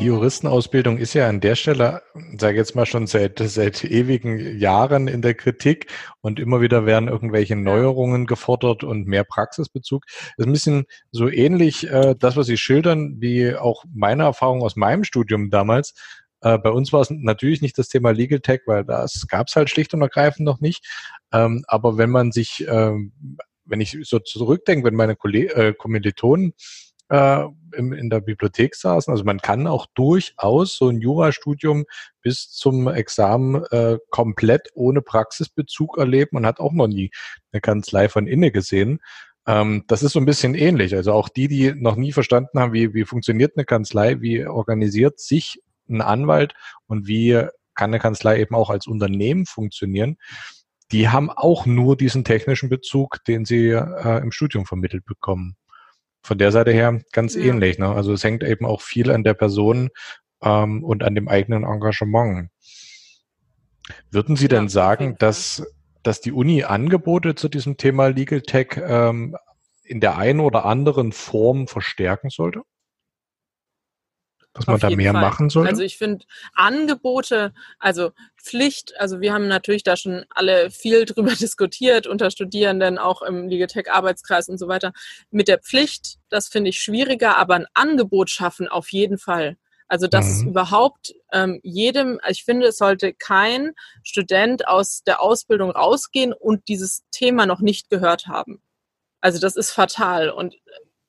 Die Juristenausbildung ist ja an der Stelle, sage jetzt mal schon seit, seit ewigen Jahren in der Kritik und immer wieder werden irgendwelche Neuerungen gefordert und mehr Praxisbezug. Das ist ein bisschen so ähnlich, äh, das, was Sie schildern, wie auch meine Erfahrung aus meinem Studium damals. Äh, bei uns war es natürlich nicht das Thema Legal Tech, weil das gab es halt schlicht und ergreifend noch nicht. Ähm, aber wenn man sich, ähm, wenn ich so zurückdenke, wenn meine Kolleg äh, Kommilitonen äh, im, in der Bibliothek saßen. Also man kann auch durchaus so ein Jurastudium bis zum Examen äh, komplett ohne Praxisbezug erleben. Man hat auch noch nie eine Kanzlei von innen gesehen. Ähm, das ist so ein bisschen ähnlich. Also auch die, die noch nie verstanden haben, wie, wie funktioniert eine Kanzlei, wie organisiert sich ein Anwalt und wie kann eine Kanzlei eben auch als Unternehmen funktionieren, die haben auch nur diesen technischen Bezug, den sie äh, im Studium vermittelt bekommen von der Seite her ganz ja. ähnlich. Ne? Also es hängt eben auch viel an der Person ähm, und an dem eigenen Engagement. Würden Sie denn sagen, dass, dass die Uni Angebote zu diesem Thema Legal Tech ähm, in der einen oder anderen Form verstärken sollte? Dass man da mehr Fall. machen soll? Also ich finde Angebote, also Pflicht, also wir haben natürlich da schon alle viel drüber diskutiert unter Studierenden, auch im Ligetech-Arbeitskreis und so weiter. Mit der Pflicht, das finde ich schwieriger, aber ein Angebot schaffen auf jeden Fall. Also dass mhm. es überhaupt ähm, jedem, ich finde, es sollte kein Student aus der Ausbildung rausgehen und dieses Thema noch nicht gehört haben. Also das ist fatal. Und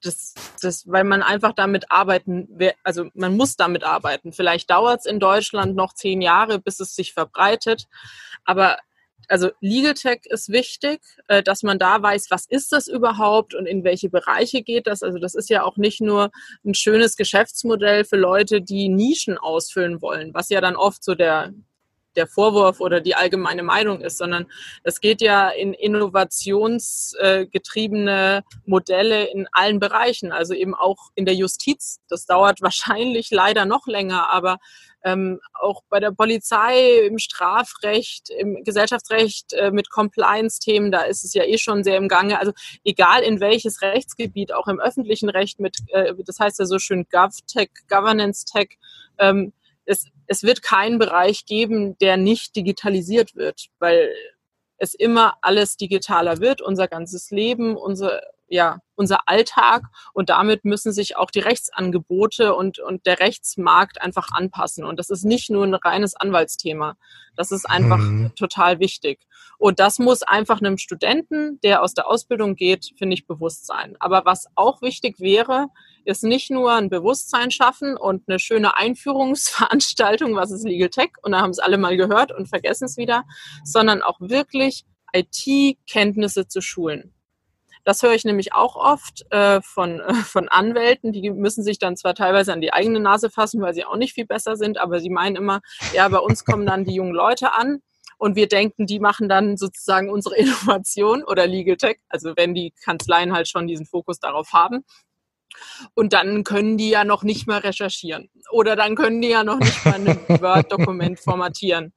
das, das, weil man einfach damit arbeiten, also man muss damit arbeiten. Vielleicht dauert es in Deutschland noch zehn Jahre, bis es sich verbreitet. Aber also Legal Tech ist wichtig, äh, dass man da weiß, was ist das überhaupt und in welche Bereiche geht das. Also das ist ja auch nicht nur ein schönes Geschäftsmodell für Leute, die Nischen ausfüllen wollen, was ja dann oft so der der Vorwurf oder die allgemeine Meinung ist, sondern es geht ja in innovationsgetriebene Modelle in allen Bereichen, also eben auch in der Justiz. Das dauert wahrscheinlich leider noch länger, aber ähm, auch bei der Polizei, im Strafrecht, im Gesellschaftsrecht äh, mit Compliance-Themen, da ist es ja eh schon sehr im Gange. Also egal in welches Rechtsgebiet, auch im öffentlichen Recht mit, äh, das heißt ja so schön GovTech, Governance-Tech, ähm, es, es wird keinen Bereich geben, der nicht digitalisiert wird, weil es immer alles digitaler wird, unser ganzes Leben, unser, ja, unser Alltag und damit müssen sich auch die Rechtsangebote und, und der Rechtsmarkt einfach anpassen. Und das ist nicht nur ein reines Anwaltsthema. Das ist einfach mhm. total wichtig. Und das muss einfach einem Studenten, der aus der Ausbildung geht, finde ich, bewusst sein. Aber was auch wichtig wäre, ist nicht nur ein Bewusstsein schaffen und eine schöne Einführungsveranstaltung, was ist Legal Tech, und da haben es alle mal gehört und vergessen es wieder, sondern auch wirklich IT-Kenntnisse zu schulen. Das höre ich nämlich auch oft äh, von, äh, von Anwälten, die müssen sich dann zwar teilweise an die eigene Nase fassen, weil sie auch nicht viel besser sind, aber sie meinen immer, ja, bei uns kommen dann die jungen Leute an und wir denken, die machen dann sozusagen unsere Innovation oder Legal Tech, also wenn die Kanzleien halt schon diesen Fokus darauf haben. Und dann können die ja noch nicht mal recherchieren. Oder dann können die ja noch nicht mal ein Word-Dokument formatieren.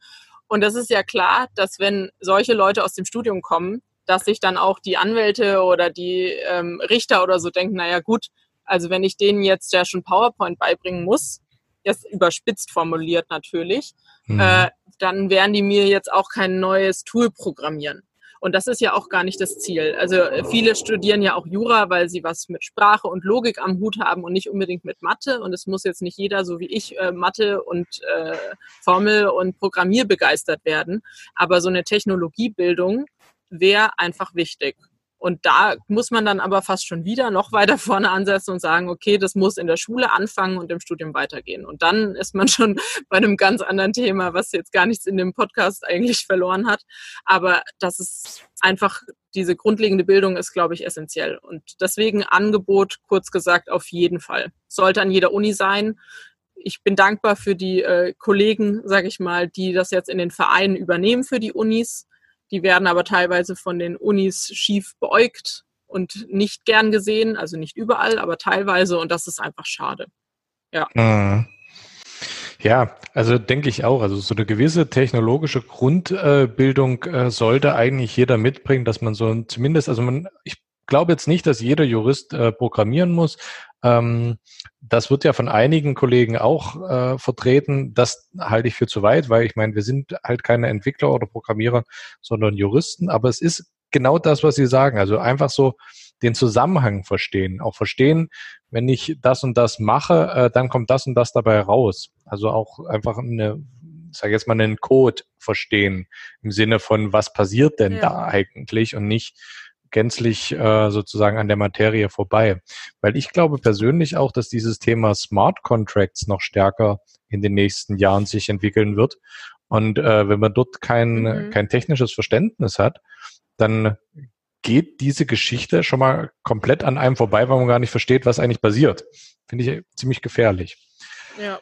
Und das ist ja klar, dass wenn solche Leute aus dem Studium kommen, dass sich dann auch die Anwälte oder die ähm, Richter oder so denken, naja gut, also wenn ich denen jetzt ja schon PowerPoint beibringen muss, jetzt überspitzt formuliert natürlich, mhm. äh, dann werden die mir jetzt auch kein neues Tool programmieren. Und das ist ja auch gar nicht das Ziel. Also äh, viele studieren ja auch Jura, weil sie was mit Sprache und Logik am Hut haben und nicht unbedingt mit Mathe. Und es muss jetzt nicht jeder, so wie ich, äh, Mathe und äh, Formel und Programmier begeistert werden. Aber so eine Technologiebildung wäre einfach wichtig. Und da muss man dann aber fast schon wieder noch weiter vorne ansetzen und sagen, okay, das muss in der Schule anfangen und im Studium weitergehen. Und dann ist man schon bei einem ganz anderen Thema, was jetzt gar nichts in dem Podcast eigentlich verloren hat. Aber das ist einfach, diese grundlegende Bildung ist, glaube ich, essentiell. Und deswegen Angebot, kurz gesagt, auf jeden Fall. Sollte an jeder Uni sein. Ich bin dankbar für die äh, Kollegen, sage ich mal, die das jetzt in den Vereinen übernehmen für die Unis die werden aber teilweise von den Unis schief beäugt und nicht gern gesehen, also nicht überall, aber teilweise und das ist einfach schade. Ja. Mhm. Ja, also denke ich auch. Also so eine gewisse technologische Grundbildung äh, sollte eigentlich jeder mitbringen, dass man so zumindest, also man, ich glaube jetzt nicht, dass jeder Jurist äh, programmieren muss. Ähm, das wird ja von einigen Kollegen auch äh, vertreten. Das halte ich für zu weit, weil ich meine, wir sind halt keine Entwickler oder Programmierer, sondern Juristen. Aber es ist genau das, was Sie sagen. Also einfach so den Zusammenhang verstehen. Auch verstehen, wenn ich das und das mache, äh, dann kommt das und das dabei raus. Also auch einfach eine, sag jetzt mal, einen Code verstehen im Sinne von, was passiert denn ja. da eigentlich und nicht gänzlich äh, sozusagen an der Materie vorbei. Weil ich glaube persönlich auch, dass dieses Thema Smart Contracts noch stärker in den nächsten Jahren sich entwickeln wird. Und äh, wenn man dort kein, mhm. kein technisches Verständnis hat, dann geht diese Geschichte schon mal komplett an einem vorbei, weil man gar nicht versteht, was eigentlich passiert. Finde ich ziemlich gefährlich. Ja.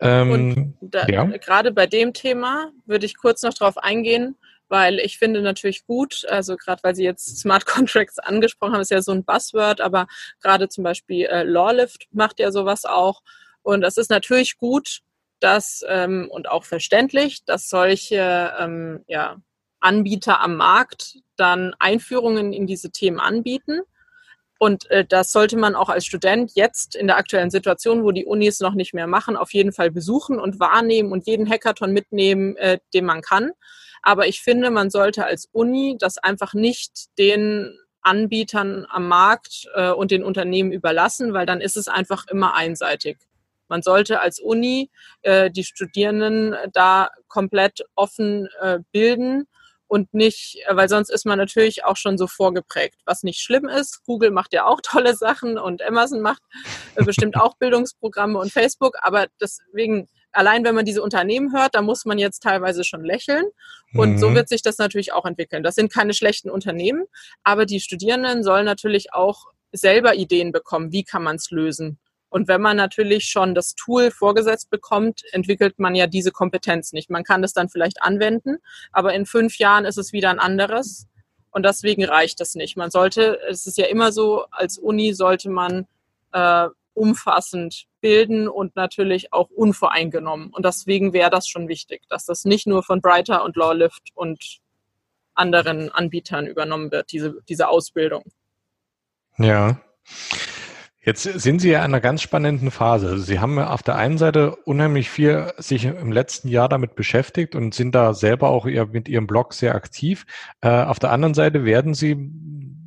Ähm, da, ja. gerade bei dem Thema würde ich kurz noch drauf eingehen, weil ich finde natürlich gut, also gerade weil Sie jetzt Smart Contracts angesprochen haben, ist ja so ein Buzzword, aber gerade zum Beispiel äh, Lawlift macht ja sowas auch. Und es ist natürlich gut, dass ähm, und auch verständlich, dass solche ähm, ja, Anbieter am Markt dann Einführungen in diese Themen anbieten. Und äh, das sollte man auch als Student jetzt in der aktuellen Situation, wo die Unis noch nicht mehr machen, auf jeden Fall besuchen und wahrnehmen und jeden Hackathon mitnehmen, äh, den man kann. Aber ich finde, man sollte als Uni das einfach nicht den Anbietern am Markt äh, und den Unternehmen überlassen, weil dann ist es einfach immer einseitig. Man sollte als Uni äh, die Studierenden da komplett offen äh, bilden und nicht, äh, weil sonst ist man natürlich auch schon so vorgeprägt, was nicht schlimm ist. Google macht ja auch tolle Sachen und Amazon macht äh, bestimmt auch Bildungsprogramme und Facebook, aber deswegen allein wenn man diese Unternehmen hört, da muss man jetzt teilweise schon lächeln. Und mhm. so wird sich das natürlich auch entwickeln. Das sind keine schlechten Unternehmen, aber die Studierenden sollen natürlich auch selber Ideen bekommen, wie kann man es lösen. Und wenn man natürlich schon das Tool vorgesetzt bekommt, entwickelt man ja diese Kompetenz nicht. Man kann es dann vielleicht anwenden, aber in fünf Jahren ist es wieder ein anderes. Und deswegen reicht das nicht. Man sollte, es ist ja immer so, als Uni sollte man äh, umfassend bilden und natürlich auch unvoreingenommen. Und deswegen wäre das schon wichtig, dass das nicht nur von Brighter und Lawlift und anderen Anbietern übernommen wird, diese, diese Ausbildung. Ja. Jetzt sind Sie ja in einer ganz spannenden Phase. Also Sie haben auf der einen Seite unheimlich viel sich im letzten Jahr damit beschäftigt und sind da selber auch mit Ihrem Blog sehr aktiv. Äh, auf der anderen Seite werden Sie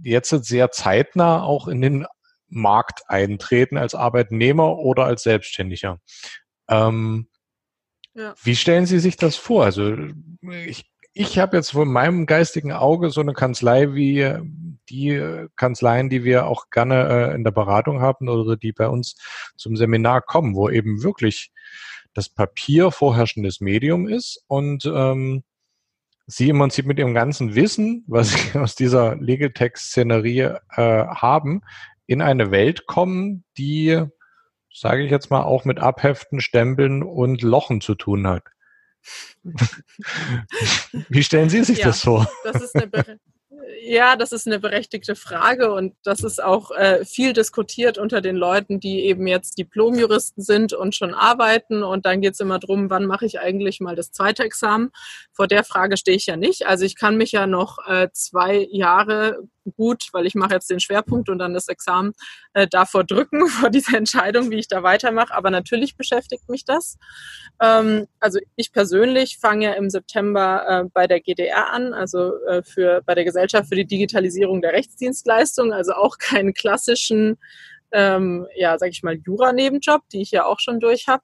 jetzt sehr zeitnah auch in den Markt eintreten als Arbeitnehmer oder als Selbstständiger. Ähm, ja. Wie stellen Sie sich das vor? Also ich, ich habe jetzt von meinem geistigen Auge so eine Kanzlei wie die Kanzleien, die wir auch gerne äh, in der Beratung haben oder die bei uns zum Seminar kommen, wo eben wirklich das Papier vorherrschendes Medium ist und ähm, Sie im Prinzip mit Ihrem ganzen Wissen, was Sie aus dieser Legal Text-Szenerie äh, haben, in eine Welt kommen, die, sage ich jetzt mal, auch mit Abheften, Stempeln und Lochen zu tun hat. Wie stellen Sie sich ja, das vor? Das ist eine, ja, das ist eine berechtigte Frage und das ist auch äh, viel diskutiert unter den Leuten, die eben jetzt Diplomjuristen sind und schon arbeiten. Und dann geht es immer darum, wann mache ich eigentlich mal das zweite Examen. Vor der Frage stehe ich ja nicht. Also ich kann mich ja noch äh, zwei Jahre gut, weil ich mache jetzt den Schwerpunkt und dann das Examen äh, davor drücken, vor dieser Entscheidung, wie ich da weitermache. Aber natürlich beschäftigt mich das. Ähm, also ich persönlich fange ja im September äh, bei der GDR an, also äh, für, bei der Gesellschaft für die Digitalisierung der Rechtsdienstleistung, also auch keinen klassischen, ähm, ja, sag ich mal, Jura-Nebenjob, die ich ja auch schon durch habe.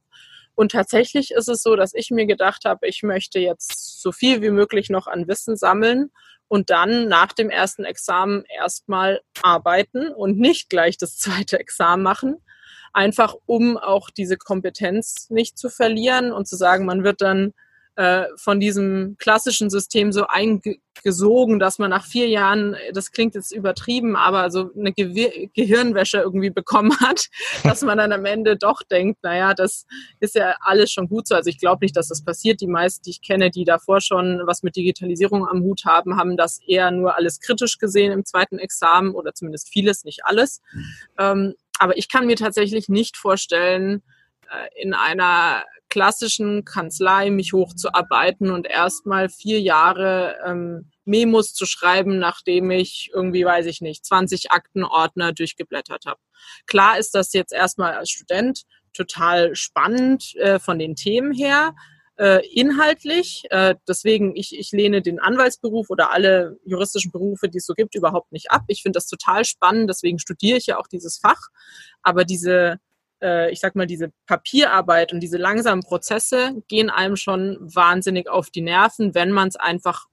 Und tatsächlich ist es so, dass ich mir gedacht habe, ich möchte jetzt so viel wie möglich noch an Wissen sammeln und dann nach dem ersten Examen erstmal arbeiten und nicht gleich das zweite Examen machen. Einfach um auch diese Kompetenz nicht zu verlieren und zu sagen, man wird dann äh, von diesem klassischen System so eingesogen, dass man nach vier Jahren, das klingt jetzt übertrieben, aber so eine Ge Gehirnwäsche irgendwie bekommen hat, dass man dann am Ende doch denkt, naja, das ist ja alles schon gut so. Also ich glaube nicht, dass das passiert. Die meisten, die ich kenne, die davor schon was mit Digitalisierung am Hut haben, haben das eher nur alles kritisch gesehen im zweiten Examen oder zumindest vieles, nicht alles. Mhm. Ähm, aber ich kann mir tatsächlich nicht vorstellen, äh, in einer klassischen Kanzlei mich hochzuarbeiten und erstmal vier Jahre ähm, Memos zu schreiben, nachdem ich irgendwie, weiß ich nicht, 20 Aktenordner durchgeblättert habe. Klar ist das jetzt erstmal als Student total spannend äh, von den Themen her, äh, inhaltlich. Äh, deswegen, ich, ich lehne den Anwaltsberuf oder alle juristischen Berufe, die es so gibt, überhaupt nicht ab. Ich finde das total spannend, deswegen studiere ich ja auch dieses Fach. Aber diese, äh, ich sag mal, diese Papierarbeit und diese langsamen Prozesse gehen einem schon wahnsinnig auf die Nerven, wenn man es einfach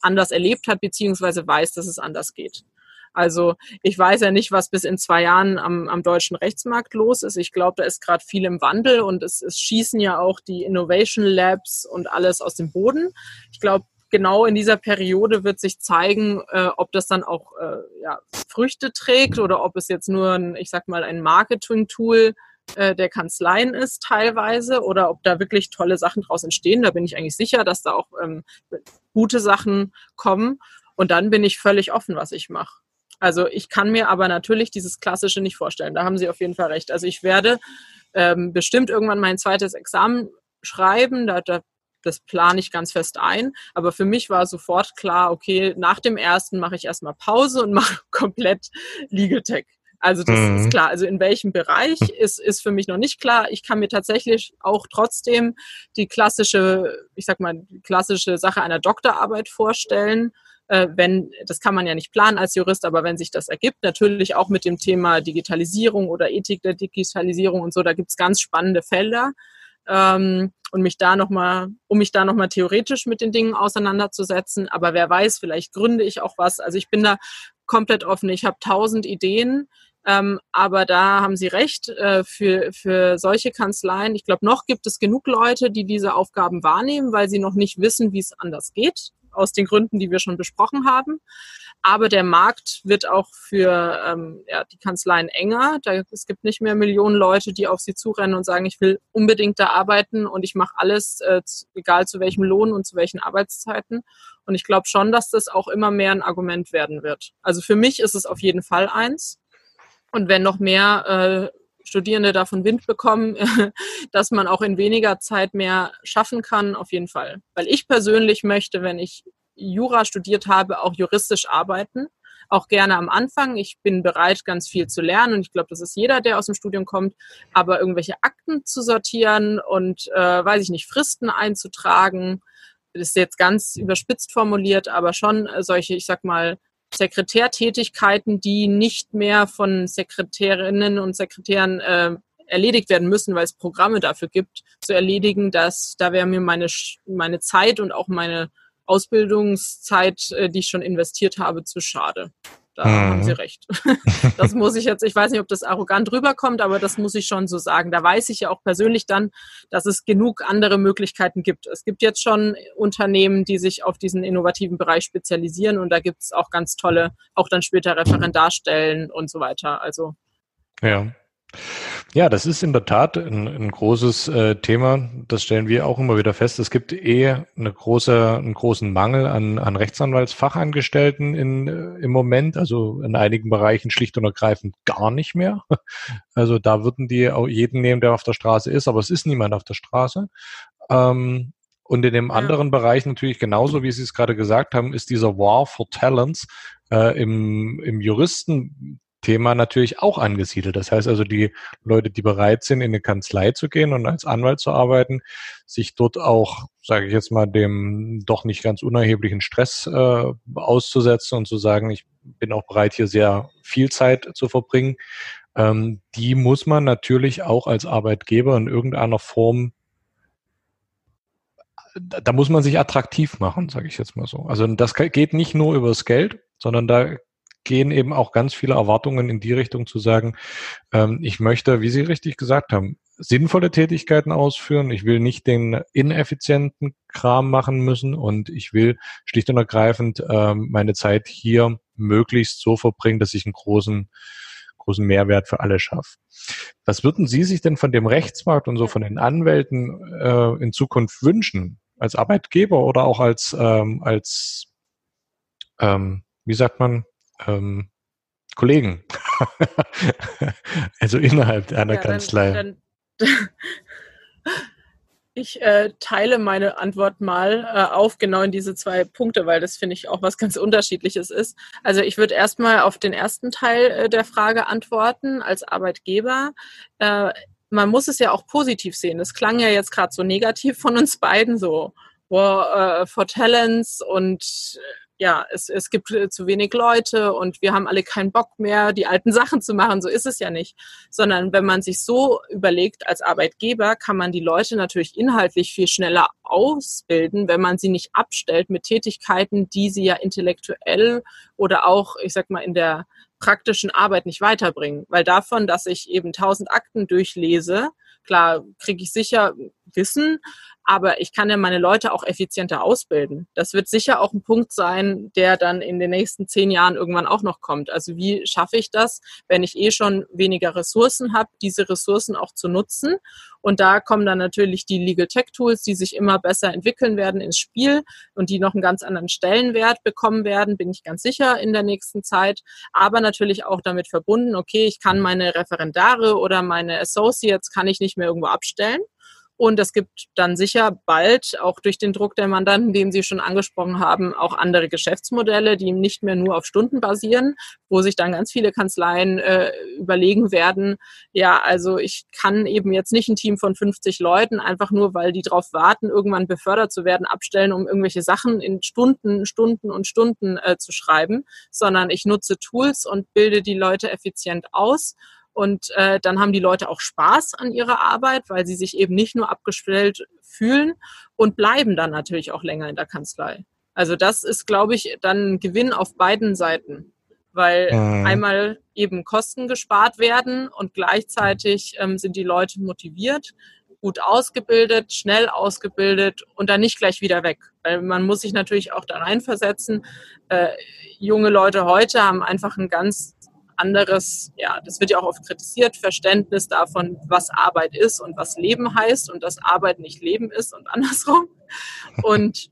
anders erlebt hat, beziehungsweise weiß, dass es anders geht. Also ich weiß ja nicht, was bis in zwei Jahren am, am deutschen Rechtsmarkt los ist. Ich glaube, da ist gerade viel im Wandel und es, es schießen ja auch die Innovation Labs und alles aus dem Boden. Ich glaube, genau in dieser Periode wird sich zeigen, äh, ob das dann auch äh, ja, Früchte trägt oder ob es jetzt nur ein, ich sag mal, ein Marketing-Tool äh, der Kanzleien ist teilweise oder ob da wirklich tolle Sachen draus entstehen. Da bin ich eigentlich sicher, dass da auch ähm, gute Sachen kommen. Und dann bin ich völlig offen, was ich mache. Also ich kann mir aber natürlich dieses Klassische nicht vorstellen. Da haben Sie auf jeden Fall recht. Also ich werde ähm, bestimmt irgendwann mein zweites Examen schreiben. Da, da, das plane ich ganz fest ein. Aber für mich war sofort klar, okay, nach dem ersten mache ich erstmal Pause und mache komplett Legal Tech. Also das mhm. ist klar. Also in welchem Bereich ist, ist für mich noch nicht klar. Ich kann mir tatsächlich auch trotzdem die klassische, ich sag mal, die klassische Sache einer Doktorarbeit vorstellen. Äh, wenn, das kann man ja nicht planen als Jurist, aber wenn sich das ergibt, natürlich auch mit dem Thema Digitalisierung oder Ethik der Digitalisierung und so, da gibt's ganz spannende Felder. Ähm, und mich da noch mal, um mich da nochmal theoretisch mit den Dingen auseinanderzusetzen. Aber wer weiß, vielleicht gründe ich auch was. Also ich bin da komplett offen. Ich habe tausend Ideen. Ähm, aber da haben Sie recht, äh, für, für solche Kanzleien, ich glaube, noch gibt es genug Leute, die diese Aufgaben wahrnehmen, weil sie noch nicht wissen, wie es anders geht, aus den Gründen, die wir schon besprochen haben. Aber der Markt wird auch für ähm, ja, die Kanzleien enger. Da, es gibt nicht mehr Millionen Leute, die auf sie zurennen und sagen, ich will unbedingt da arbeiten und ich mache alles, äh, egal zu welchem Lohn und zu welchen Arbeitszeiten. Und ich glaube schon, dass das auch immer mehr ein Argument werden wird. Also für mich ist es auf jeden Fall eins. Und wenn noch mehr äh, Studierende davon Wind bekommen, dass man auch in weniger Zeit mehr schaffen kann, auf jeden Fall. Weil ich persönlich möchte, wenn ich Jura studiert habe, auch juristisch arbeiten. Auch gerne am Anfang. Ich bin bereit, ganz viel zu lernen und ich glaube, das ist jeder, der aus dem Studium kommt. Aber irgendwelche Akten zu sortieren und, äh, weiß ich nicht, Fristen einzutragen, das ist jetzt ganz überspitzt formuliert, aber schon solche, ich sag mal, Sekretärtätigkeiten, die nicht mehr von Sekretärinnen und Sekretären äh, erledigt werden müssen, weil es Programme dafür gibt, zu erledigen, dass da wäre mir meine, meine Zeit und auch meine Ausbildungszeit, äh, die ich schon investiert habe, zu schade. Da mhm. haben Sie recht. Das muss ich jetzt, ich weiß nicht, ob das arrogant rüberkommt, aber das muss ich schon so sagen. Da weiß ich ja auch persönlich dann, dass es genug andere Möglichkeiten gibt. Es gibt jetzt schon Unternehmen, die sich auf diesen innovativen Bereich spezialisieren und da gibt es auch ganz tolle, auch dann später Referendarstellen und so weiter. Also. Ja. Ja, das ist in der Tat ein, ein großes äh, Thema. Das stellen wir auch immer wieder fest. Es gibt eh eine große, einen großen Mangel an, an Rechtsanwaltsfachangestellten in, äh, im Moment. Also in einigen Bereichen schlicht und ergreifend gar nicht mehr. Also da würden die auch jeden nehmen, der auf der Straße ist, aber es ist niemand auf der Straße. Ähm, und in dem anderen Bereich natürlich genauso, wie Sie es gerade gesagt haben, ist dieser War for Talents äh, im, im Juristen Thema natürlich auch angesiedelt. Das heißt also, die Leute, die bereit sind, in eine Kanzlei zu gehen und als Anwalt zu arbeiten, sich dort auch, sage ich jetzt mal, dem doch nicht ganz unerheblichen Stress äh, auszusetzen und zu sagen, ich bin auch bereit, hier sehr viel Zeit zu verbringen, ähm, die muss man natürlich auch als Arbeitgeber in irgendeiner Form da muss man sich attraktiv machen, sage ich jetzt mal so. Also das geht nicht nur übers Geld, sondern da gehen eben auch ganz viele Erwartungen in die Richtung zu sagen, ähm, ich möchte, wie Sie richtig gesagt haben, sinnvolle Tätigkeiten ausführen. Ich will nicht den ineffizienten Kram machen müssen und ich will schlicht und ergreifend ähm, meine Zeit hier möglichst so verbringen, dass ich einen großen großen Mehrwert für alle schaffe. Was würden Sie sich denn von dem Rechtsmarkt und so von den Anwälten äh, in Zukunft wünschen? Als Arbeitgeber oder auch als, ähm, als ähm, wie sagt man, ähm, Kollegen. also innerhalb einer ja, Kanzlei. Dann, dann Ich äh, teile meine Antwort mal äh, auf genau in diese zwei Punkte, weil das finde ich auch was ganz Unterschiedliches ist. Also ich würde erstmal auf den ersten Teil äh, der Frage antworten als Arbeitgeber. Äh, man muss es ja auch positiv sehen. Das klang ja jetzt gerade so negativ von uns beiden, so War uh, for Talents und ja, es, es gibt äh, zu wenig Leute und wir haben alle keinen Bock mehr, die alten Sachen zu machen. So ist es ja nicht. Sondern wenn man sich so überlegt als Arbeitgeber, kann man die Leute natürlich inhaltlich viel schneller ausbilden, wenn man sie nicht abstellt mit Tätigkeiten, die sie ja intellektuell oder auch, ich sag mal, in der praktischen Arbeit nicht weiterbringen. Weil davon, dass ich eben tausend Akten durchlese, klar kriege ich sicher Wissen, aber ich kann ja meine Leute auch effizienter ausbilden. Das wird sicher auch ein Punkt sein, der dann in den nächsten zehn Jahren irgendwann auch noch kommt. Also wie schaffe ich das, wenn ich eh schon weniger Ressourcen habe, diese Ressourcen auch zu nutzen? Und da kommen dann natürlich die Legal Tech Tools, die sich immer besser entwickeln werden ins Spiel und die noch einen ganz anderen Stellenwert bekommen werden, bin ich ganz sicher in der nächsten Zeit. Aber natürlich auch damit verbunden, okay, ich kann meine Referendare oder meine Associates kann ich nicht mehr irgendwo abstellen und es gibt dann sicher bald, auch durch den Druck der Mandanten, den Sie schon angesprochen haben, auch andere Geschäftsmodelle, die nicht mehr nur auf Stunden basieren, wo sich dann ganz viele Kanzleien äh, überlegen werden, ja, also ich kann eben jetzt nicht ein Team von 50 Leuten einfach nur, weil die darauf warten, irgendwann befördert zu werden, abstellen, um irgendwelche Sachen in Stunden, Stunden und Stunden äh, zu schreiben, sondern ich nutze Tools und bilde die Leute effizient aus und äh, dann haben die Leute auch Spaß an ihrer Arbeit, weil sie sich eben nicht nur abgestellt fühlen und bleiben dann natürlich auch länger in der Kanzlei. Also das ist, glaube ich, dann ein Gewinn auf beiden Seiten, weil mhm. einmal eben Kosten gespart werden und gleichzeitig ähm, sind die Leute motiviert, gut ausgebildet, schnell ausgebildet und dann nicht gleich wieder weg. Weil man muss sich natürlich auch da reinversetzen. Äh, junge Leute heute haben einfach ein ganz anderes, ja, das wird ja auch oft kritisiert, Verständnis davon, was Arbeit ist und was Leben heißt und dass Arbeit nicht Leben ist und andersrum. Und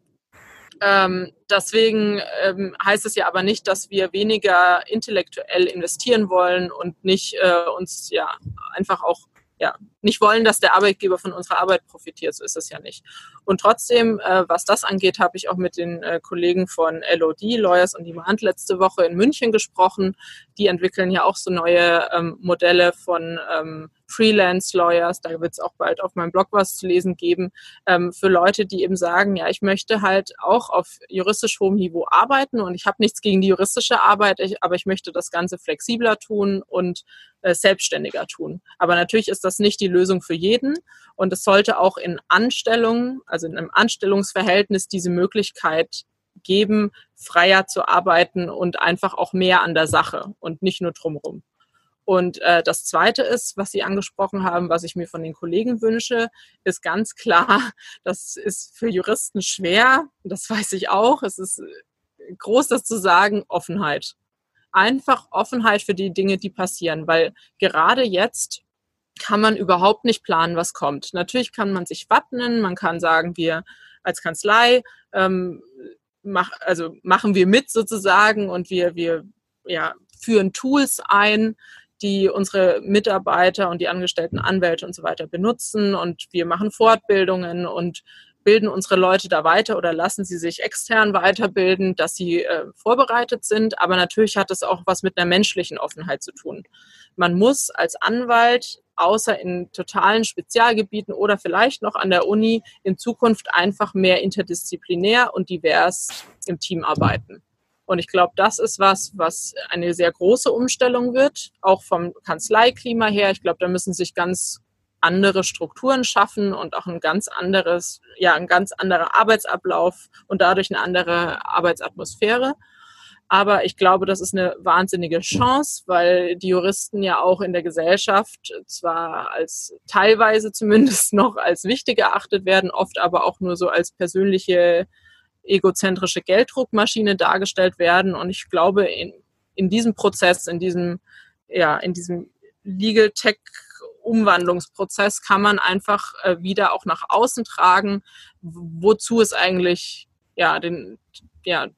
ähm, deswegen ähm, heißt es ja aber nicht, dass wir weniger intellektuell investieren wollen und nicht äh, uns ja einfach auch ja, nicht wollen, dass der Arbeitgeber von unserer Arbeit profitiert. So ist es ja nicht. Und trotzdem, äh, was das angeht, habe ich auch mit den äh, Kollegen von LOD, Lawyers on Demand, letzte Woche in München gesprochen. Die entwickeln ja auch so neue ähm, Modelle von ähm, Freelance-Lawyers, da wird es auch bald auf meinem Blog was zu lesen geben, ähm, für Leute, die eben sagen, ja, ich möchte halt auch auf juristisch hohem Niveau arbeiten und ich habe nichts gegen die juristische Arbeit, ich, aber ich möchte das Ganze flexibler tun und äh, selbstständiger tun. Aber natürlich ist das nicht die Lösung für jeden und es sollte auch in Anstellungen, also in einem Anstellungsverhältnis diese Möglichkeit geben, freier zu arbeiten und einfach auch mehr an der Sache und nicht nur drumherum. Und äh, das Zweite ist, was Sie angesprochen haben, was ich mir von den Kollegen wünsche, ist ganz klar, das ist für Juristen schwer, das weiß ich auch. Es ist groß, das zu sagen, Offenheit. Einfach Offenheit für die Dinge, die passieren, weil gerade jetzt kann man überhaupt nicht planen, was kommt. Natürlich kann man sich wappnen, man kann sagen, wir als Kanzlei ähm, mach, also machen wir mit sozusagen und wir, wir ja, führen Tools ein, die unsere Mitarbeiter und die angestellten Anwälte und so weiter benutzen. Und wir machen Fortbildungen und bilden unsere Leute da weiter oder lassen sie sich extern weiterbilden, dass sie äh, vorbereitet sind. Aber natürlich hat es auch was mit einer menschlichen Offenheit zu tun. Man muss als Anwalt, außer in totalen Spezialgebieten oder vielleicht noch an der Uni, in Zukunft einfach mehr interdisziplinär und divers im Team arbeiten. Und ich glaube, das ist was, was eine sehr große Umstellung wird, auch vom Kanzleiklima her. Ich glaube, da müssen sich ganz andere Strukturen schaffen und auch ein ganz anderes, ja, ein ganz anderer Arbeitsablauf und dadurch eine andere Arbeitsatmosphäre. Aber ich glaube, das ist eine wahnsinnige Chance, weil die Juristen ja auch in der Gesellschaft zwar als teilweise zumindest noch als wichtig erachtet werden, oft aber auch nur so als persönliche egozentrische Gelddruckmaschine dargestellt werden. Und ich glaube, in, in diesem Prozess, in diesem, ja, in diesem Legal Tech Umwandlungsprozess kann man einfach äh, wieder auch nach außen tragen, wozu es eigentlich ja den ja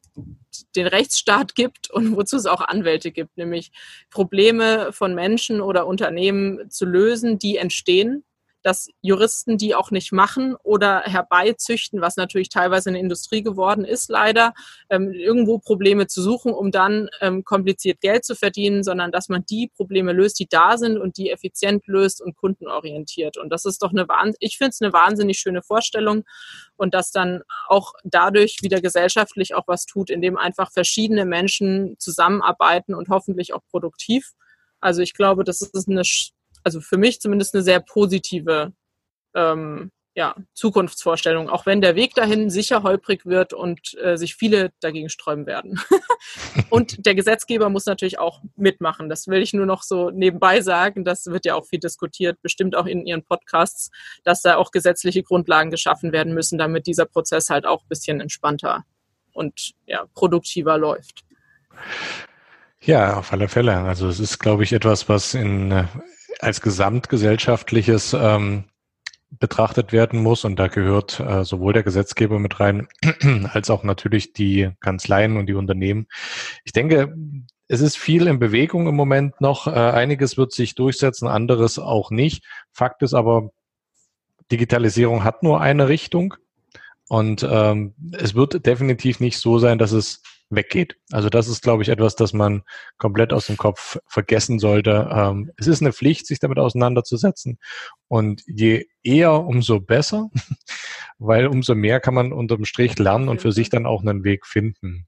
den Rechtsstaat gibt und wozu es auch Anwälte gibt, nämlich Probleme von Menschen oder Unternehmen zu lösen, die entstehen dass Juristen die auch nicht machen oder herbeizüchten, was natürlich teilweise eine Industrie geworden ist, leider, ähm, irgendwo Probleme zu suchen, um dann ähm, kompliziert Geld zu verdienen, sondern dass man die Probleme löst, die da sind und die effizient löst und kundenorientiert. Und das ist doch eine ich finde es eine wahnsinnig schöne Vorstellung und dass dann auch dadurch wieder gesellschaftlich auch was tut, indem einfach verschiedene Menschen zusammenarbeiten und hoffentlich auch produktiv. Also ich glaube, das ist eine also für mich zumindest eine sehr positive ähm, ja, Zukunftsvorstellung, auch wenn der Weg dahin sicher holprig wird und äh, sich viele dagegen sträuben werden. und der Gesetzgeber muss natürlich auch mitmachen. Das will ich nur noch so nebenbei sagen. Das wird ja auch viel diskutiert, bestimmt auch in Ihren Podcasts, dass da auch gesetzliche Grundlagen geschaffen werden müssen, damit dieser Prozess halt auch ein bisschen entspannter und ja, produktiver läuft. Ja, auf alle Fälle. Also es ist, glaube ich, etwas, was in äh, als gesamtgesellschaftliches ähm, betrachtet werden muss. Und da gehört äh, sowohl der Gesetzgeber mit rein, als auch natürlich die Kanzleien und die Unternehmen. Ich denke, es ist viel in Bewegung im Moment noch. Äh, einiges wird sich durchsetzen, anderes auch nicht. Fakt ist aber, Digitalisierung hat nur eine Richtung. Und ähm, es wird definitiv nicht so sein, dass es weggeht. Also das ist, glaube ich, etwas, das man komplett aus dem Kopf vergessen sollte. Ähm, es ist eine Pflicht, sich damit auseinanderzusetzen. Und je eher, umso besser, weil umso mehr kann man unterm Strich lernen und für sich dann auch einen Weg finden.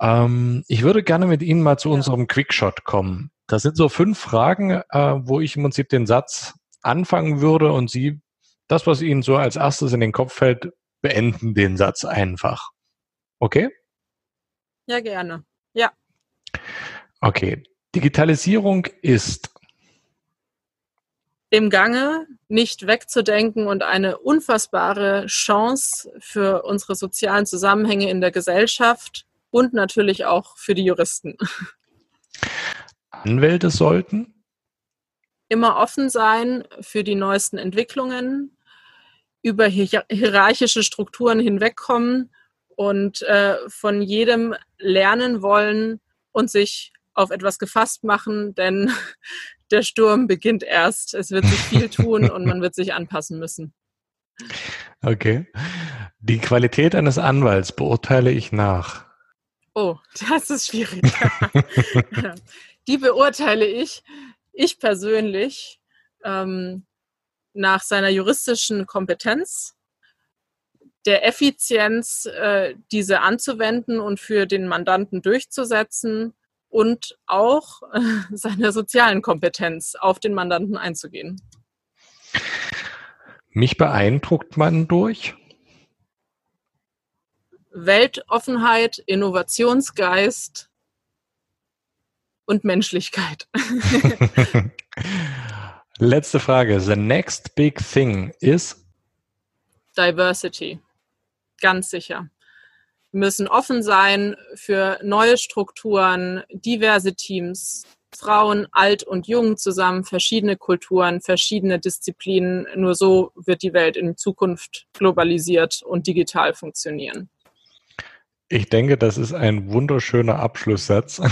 Ähm, ich würde gerne mit Ihnen mal zu ja. unserem Quickshot kommen. Das sind so fünf Fragen, äh, wo ich im Prinzip den Satz anfangen würde und Sie das, was Ihnen so als erstes in den Kopf fällt, beenden den Satz einfach. Okay? Ja, gerne. Ja. Okay. Digitalisierung ist im Gange, nicht wegzudenken und eine unfassbare Chance für unsere sozialen Zusammenhänge in der Gesellschaft und natürlich auch für die Juristen. Anwälte sollten immer offen sein für die neuesten Entwicklungen, über hierarchische Strukturen hinwegkommen und äh, von jedem lernen wollen und sich auf etwas gefasst machen, denn der Sturm beginnt erst. Es wird sich viel tun und man wird sich anpassen müssen. Okay. Die Qualität eines Anwalts beurteile ich nach. Oh, das ist schwierig. Die beurteile ich, ich persönlich, ähm, nach seiner juristischen Kompetenz, der Effizienz, äh, diese anzuwenden und für den Mandanten durchzusetzen und auch äh, seiner sozialen Kompetenz auf den Mandanten einzugehen. Mich beeindruckt man durch Weltoffenheit, Innovationsgeist und Menschlichkeit. Letzte Frage. The next big thing is Diversity ganz sicher. Wir müssen offen sein für neue Strukturen, diverse Teams, Frauen, alt und jung zusammen, verschiedene Kulturen, verschiedene Disziplinen. Nur so wird die Welt in Zukunft globalisiert und digital funktionieren. Ich denke, das ist ein wunderschöner Abschlusssatz.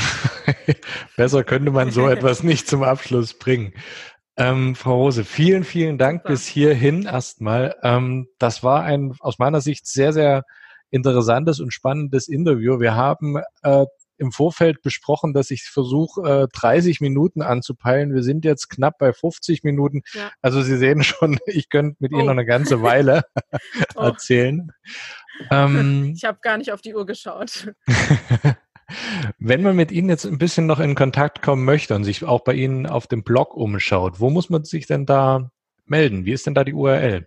Besser könnte man so etwas nicht zum Abschluss bringen. Ähm, Frau Rose, vielen, vielen Dank Super. bis hierhin erstmal. Ähm, das war ein aus meiner Sicht sehr, sehr interessantes und spannendes Interview. Wir haben äh, im Vorfeld besprochen, dass ich versuche, äh, 30 Minuten anzupeilen. Wir sind jetzt knapp bei 50 Minuten. Ja. Also Sie sehen schon, ich könnte mit oh. Ihnen noch eine ganze Weile oh. erzählen. Ähm, ich habe gar nicht auf die Uhr geschaut. Wenn man mit Ihnen jetzt ein bisschen noch in Kontakt kommen möchte und sich auch bei Ihnen auf dem Blog umschaut, wo muss man sich denn da melden? Wie ist denn da die URL?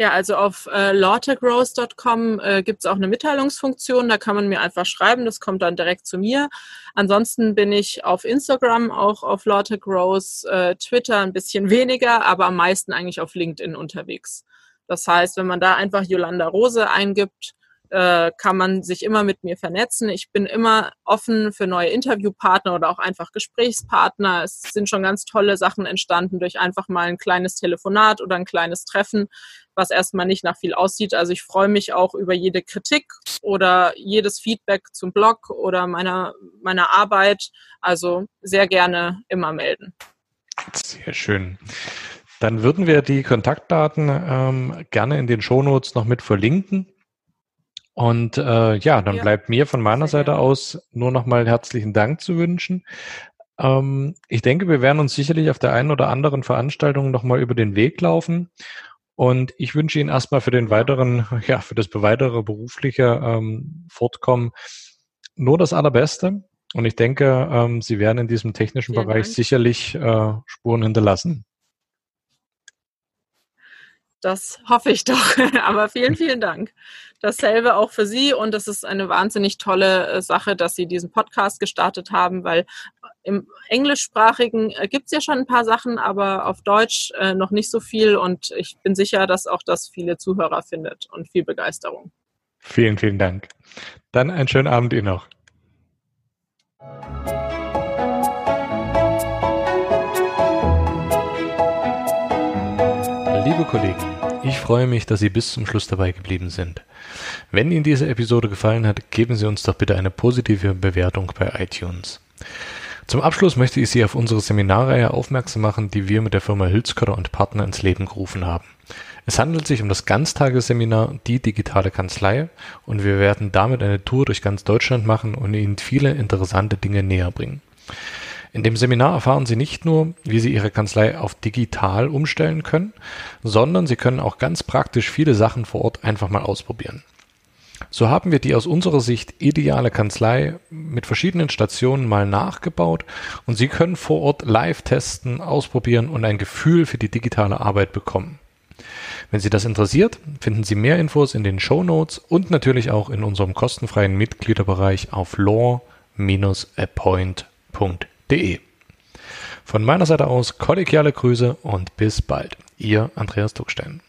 Ja, also auf äh, lawtechrose.com äh, gibt es auch eine Mitteilungsfunktion, da kann man mir einfach schreiben, das kommt dann direkt zu mir. Ansonsten bin ich auf Instagram, auch auf lawtechrose, äh, Twitter ein bisschen weniger, aber am meisten eigentlich auf LinkedIn unterwegs. Das heißt, wenn man da einfach Yolanda Rose eingibt, äh, kann man sich immer mit mir vernetzen. Ich bin immer offen für neue Interviewpartner oder auch einfach Gesprächspartner. Es sind schon ganz tolle Sachen entstanden durch einfach mal ein kleines Telefonat oder ein kleines Treffen, was erstmal nicht nach viel aussieht. Also ich freue mich auch über jede Kritik oder jedes Feedback zum Blog oder meiner, meiner Arbeit. Also sehr gerne immer melden. Sehr schön. Dann würden wir die Kontaktdaten ähm, gerne in den Shownotes noch mit verlinken. Und äh, ja, dann ja, bleibt mir von meiner Seite gerne. aus nur nochmal herzlichen Dank zu wünschen. Ähm, ich denke, wir werden uns sicherlich auf der einen oder anderen Veranstaltung nochmal über den Weg laufen. Und ich wünsche Ihnen erstmal für den weiteren, ja, für das weitere berufliche ähm, Fortkommen nur das Allerbeste. Und ich denke, ähm, Sie werden in diesem technischen Vielen Bereich Dank. sicherlich äh, Spuren hinterlassen. Das hoffe ich doch. Aber vielen, vielen Dank. Dasselbe auch für Sie und es ist eine wahnsinnig tolle äh, Sache, dass Sie diesen Podcast gestartet haben, weil im englischsprachigen äh, gibt es ja schon ein paar Sachen, aber auf Deutsch äh, noch nicht so viel und ich bin sicher, dass auch das viele Zuhörer findet und viel Begeisterung. Vielen, vielen Dank. Dann einen schönen Abend Ihnen noch. Liebe Kollegen, ich freue mich, dass Sie bis zum Schluss dabei geblieben sind. Wenn Ihnen diese Episode gefallen hat, geben Sie uns doch bitte eine positive Bewertung bei iTunes. Zum Abschluss möchte ich Sie auf unsere Seminarreihe aufmerksam machen, die wir mit der Firma Hülskörder und Partner ins Leben gerufen haben. Es handelt sich um das Ganztagesseminar Die digitale Kanzlei und wir werden damit eine Tour durch ganz Deutschland machen und Ihnen viele interessante Dinge näher bringen. In dem Seminar erfahren Sie nicht nur, wie Sie Ihre Kanzlei auf digital umstellen können, sondern Sie können auch ganz praktisch viele Sachen vor Ort einfach mal ausprobieren. So haben wir die aus unserer Sicht ideale Kanzlei mit verschiedenen Stationen mal nachgebaut und Sie können vor Ort live testen, ausprobieren und ein Gefühl für die digitale Arbeit bekommen. Wenn Sie das interessiert, finden Sie mehr Infos in den Show Notes und natürlich auch in unserem kostenfreien Mitgliederbereich auf law-appoint.de www.ftf.de. Von meiner Seite aus kollegiale Grüße und bis bald. Ihr Andreas Duckstein.